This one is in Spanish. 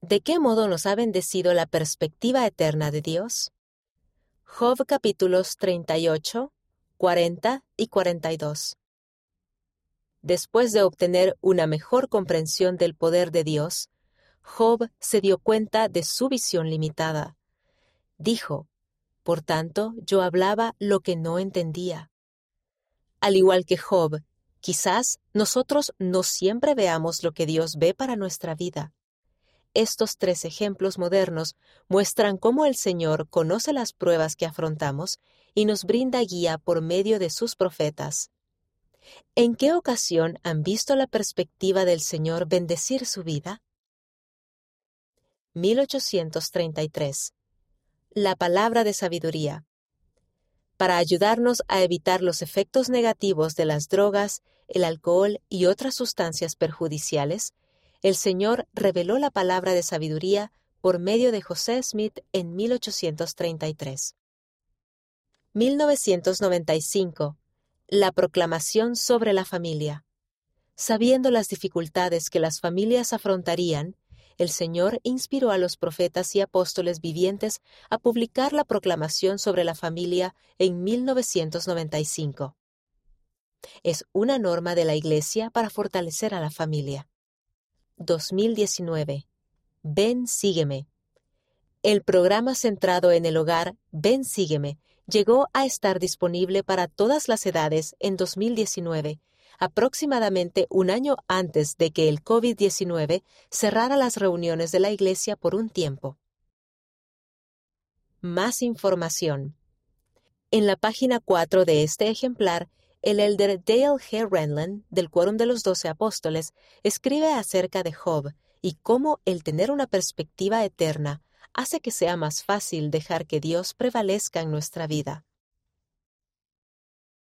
¿De qué modo nos ha bendecido la perspectiva eterna de Dios? Job capítulos 38, 40 y 42. Después de obtener una mejor comprensión del poder de Dios, Job se dio cuenta de su visión limitada. Dijo, Por tanto, yo hablaba lo que no entendía. Al igual que Job, quizás nosotros no siempre veamos lo que Dios ve para nuestra vida. Estos tres ejemplos modernos muestran cómo el Señor conoce las pruebas que afrontamos y nos brinda guía por medio de sus profetas. ¿En qué ocasión han visto la perspectiva del Señor bendecir su vida? 1833. La palabra de sabiduría. Para ayudarnos a evitar los efectos negativos de las drogas, el alcohol y otras sustancias perjudiciales, el Señor reveló la palabra de sabiduría por medio de José Smith en 1833. 1995. La proclamación sobre la familia. Sabiendo las dificultades que las familias afrontarían, el Señor inspiró a los profetas y apóstoles vivientes a publicar la proclamación sobre la familia en 1995. Es una norma de la Iglesia para fortalecer a la familia. 2019. Ven, sígueme. El programa centrado en el hogar Ven, sígueme llegó a estar disponible para todas las edades en 2019, aproximadamente un año antes de que el COVID-19 cerrara las reuniones de la Iglesia por un tiempo. Más información. En la página 4 de este ejemplar el elder Dale G. Renlund, del Quórum de los Doce Apóstoles, escribe acerca de Job y cómo el tener una perspectiva eterna hace que sea más fácil dejar que Dios prevalezca en nuestra vida.